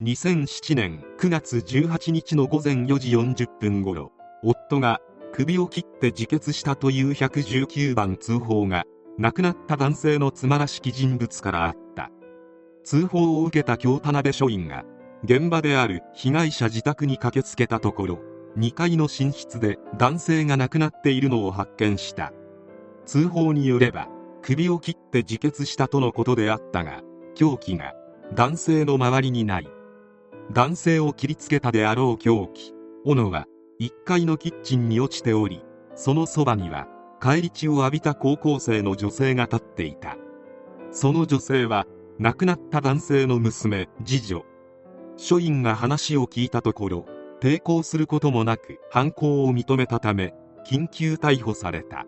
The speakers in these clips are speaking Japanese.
2007年9月18日の午前4時40分頃夫が首を切って自決したという119番通報が亡くなった男性の妻らしき人物からあった。通報を受けた京田辺署員が現場である被害者自宅に駆けつけたところ2階の寝室で男性が亡くなっているのを発見した。通報によれば首を切って自決したとのことであったが凶器が男性の周りにない。男性を切りつけたであろう凶器斧は1階のキッチンに落ちておりそのそばには返り血を浴びた高校生の女性が立っていた。その女性は亡くなった男性の娘次女。署員が話を聞いたところ抵抗することもなく犯行を認めたため緊急逮捕された。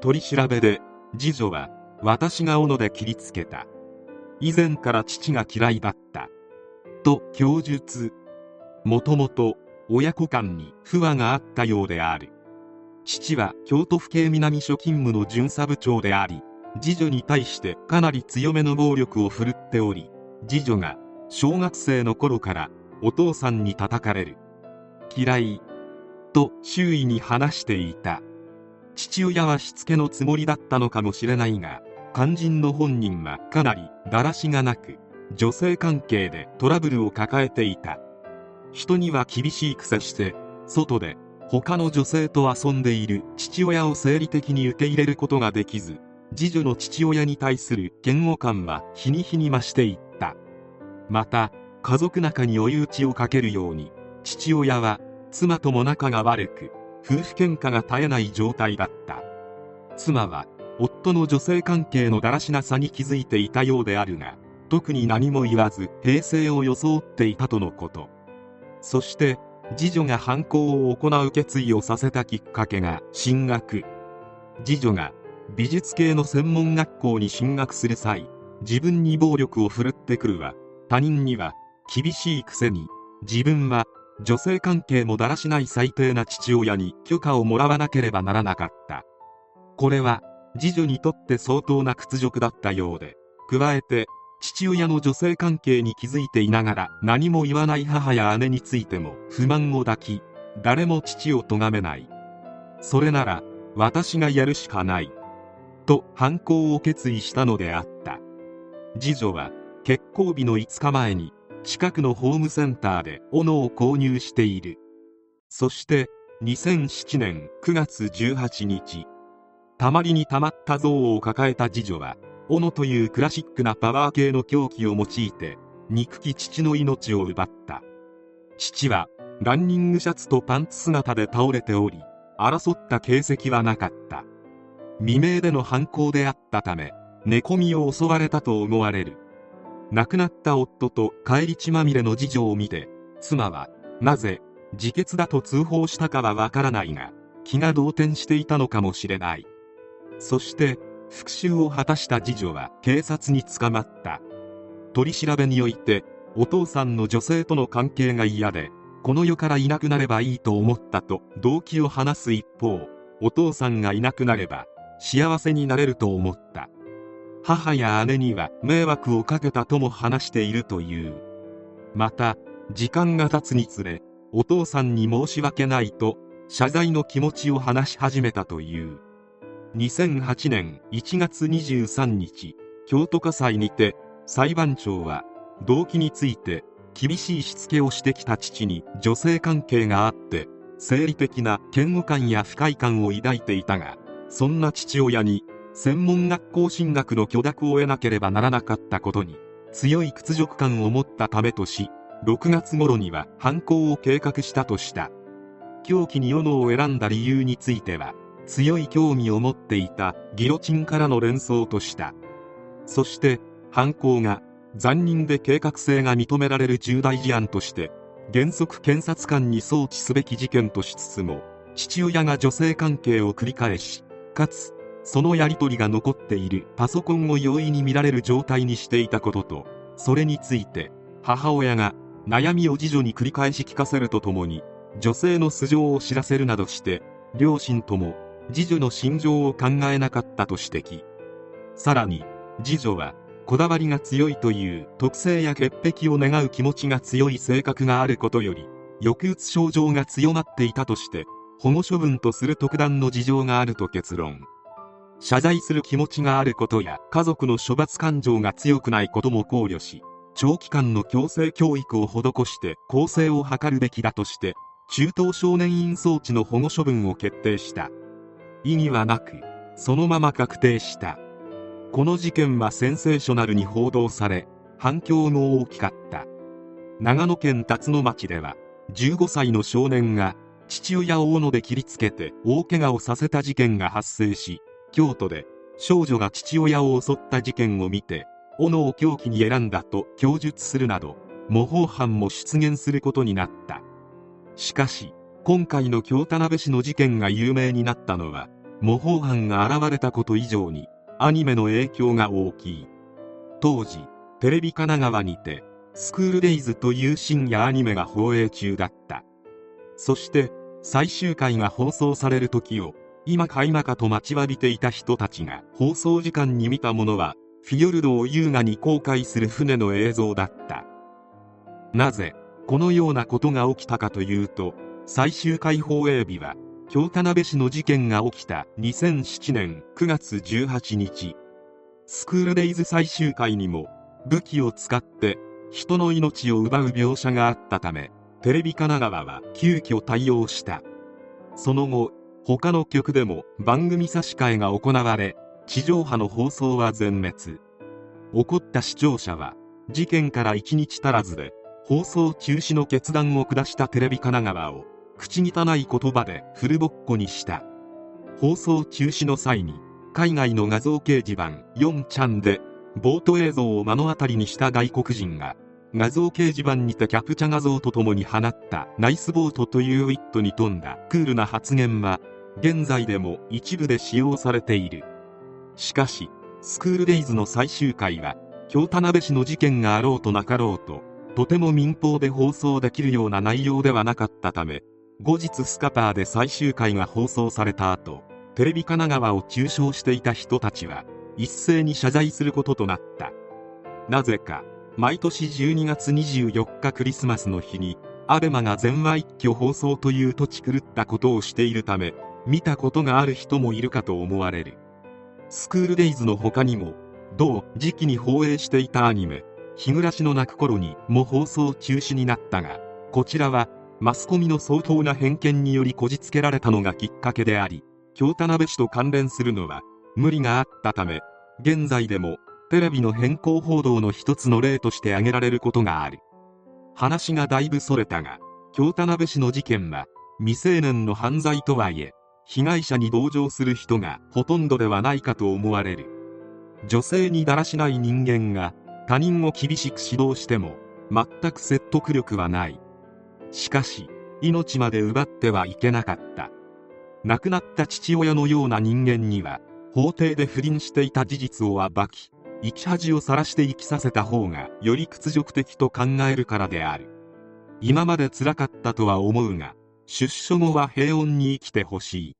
取り調べで次女は私が斧で切りつけた。以前から父が嫌いだった。と供述。もともと親子間に不和があったようである。父は京都府警南署勤務の巡査部長であり次女に対してかなり強めの暴力を振るっており次女が小学生の頃からお父さんに叩かれる。嫌い。と周囲に話していた。父親はしつけのつもりだったのかもしれないが肝心の本人はかなりだらしがなく女性関係でトラブルを抱えていた。人には厳しい癖して外で他の女性と遊んでいる父親を生理的に受け入れることができず次女の父親に対する嫌悪感は日に日に増していった。また家族仲に追い打ちをかけるように父親は妻とも仲が悪く夫婦喧嘩が絶えない状態だった。妻は夫の女性関係のだらしなさに気づいていたようであるが特に何も言わず平静を装っていたとのこと。そして次女が犯行を行う決意をさせたきっかけが進学。次女が美術系の専門学校に進学する際自分に暴力を振るってくるは他人には厳しいくせに。自分は女性関係もだらしない最低な父親に許可をもらわなければならなかった。これは次女にとって相当な屈辱だったようで加えて父親の女性関係に気づいていながら何も言わない母や姉についても不満を抱き誰も父を咎めない。それなら私がやるしかないと犯行を決意したのであった。次女は結婚日の5日前に近くのホームセンターで斧を購入している。そして2007年9月18日たまりにたまった像を抱えた次女は斧というクラシックなパワー系の凶器を用いて憎き父の命を奪った。父はランニングシャツとパンツ姿で倒れており争った形跡はなかった。未明での犯行であったため寝込みを襲われたと思われる。亡くなった夫と返り血まみれの次女を見て妻はなぜ自決だと通報したかはわからないが気が動転していたのかもしれない。そして復讐を果たした次女は警察に捕まった。取り調べにおいてお父さんの女性との関係が嫌でこの世からいなくなればいいと思ったと動機を話す一方お父さんがいなくなれば幸せになれると思った。母や姉には迷惑をかけたとも話しているという。また時間が経つにつれお父さんに申し訳ないと謝罪の気持ちを話し始めたという。2008年1月23日京都家裁にて裁判長は動機について厳しいしつけをしてきた父に女性関係があって生理的な嫌悪感や不快感を抱いていたがそんな父親に専門学校進学の許諾を得なければならなかったことに強い屈辱感を持ったためとし6月頃には犯行を計画したとした。凶器に斧を選んだ理由については強い興味を持っていたギロチンからの連想とした。そして犯行が残忍で計画性が認められる重大事案として原則検察官に送致すべき事件としつつも父親が女性関係を繰り返しかつそのやり取りが残っているパソコンを容易に見られる状態にしていたこととそれについて母親が悩みを次女に繰り返し聞かせるとともに女性の素性を知らせるなどして両親とも次女の心情を考えなかったと指摘。さらに次女はこだわりが強いという特性や潔癖を願う気持ちが強い性格があることより抑うつ症状が強まっていたとして保護処分とする特段の事情があると結論。謝罪する気持ちがあることや家族の処罰感情が強くないことも考慮し長期間の強制教育を施して更生を図るべきだとして中等少年院装置の保護処分を決定した。意義はなくそのまま確定した。この事件はセンセーショナルに報道され反響も大きかった。長野県辰野町では15歳の少年が父親を斧で切りつけて大怪我をさせた事件が発生し京都で少女が父親を襲った事件を見て斧を凶器に選んだと供述するなど模倣犯も出現することになった。しかし今回の京田辺市の事件が有名になったのは模倣犯が現れたこと以上にアニメの影響が大きい。当時テレビ神奈川にてスクールデイズという深夜アニメが放映中だった。そして最終回が放送される時を今か今かと待ちわびていた人たちが放送時間に見たものはフィヨルドを優雅に航海する船の映像だった。なぜこのようなことが起きたかというと最終回放映日は京田辺市の事件が起きた2007年9月18日。スクールデイズ最終回にも武器を使って人の命を奪う描写があったためテレビ神奈川は急遽対応した。その後他の局でも番組差し替えが行われ地上波の放送は全滅。怒った視聴者は事件から1日足らずで放送中止の決断を下したテレビ神奈川を口汚い言葉でフルボッコにした。放送中止の際に海外の画像掲示板4ちゃんでボート映像を目の当たりにした外国人が画像掲示板にてキャプチャ画像とともに放ったナイスボートというウィットに富んだクールな発言は現在でも一部で使用されている。しかしスクールデイズの最終回は京田辺市の事件があろうとなかろうととても民放で放送できるような内容ではなかったため後日スカパーで最終回が放送された後テレビ神奈川を中傷していた人たちは一斉に謝罪することとなった。なぜか毎年12月24日クリスマスの日にアベマが全話一挙放送という土地狂ったことをしているため見たことがある人もいるかと思われる。スクールデイズの他にも同時期に放映していたアニメ「日暮らしの泣く頃に」も放送中止になったがこちらはマスコミの相当な偏見によりこじつけられたのがきっかけであり京田辺市と関連するのは無理があったため現在でもテレビの変更報道の一つの例として挙げられることがある。話がだいぶそれたが京田辺市の事件は未成年の犯罪とはいえ被害者に同情する人がほとんどではないかと思われる。女性にだらしない人間が他人を厳しく指導しても全く説得力はない。しかし命まで奪ってはいけなかった。亡くなった父親のような人間には法廷で不倫していた事実を暴き生き恥をさらして生きさせた方がより屈辱的と考えるからである。今まで辛かったとは思うが出所後は平穏に生きてほしい。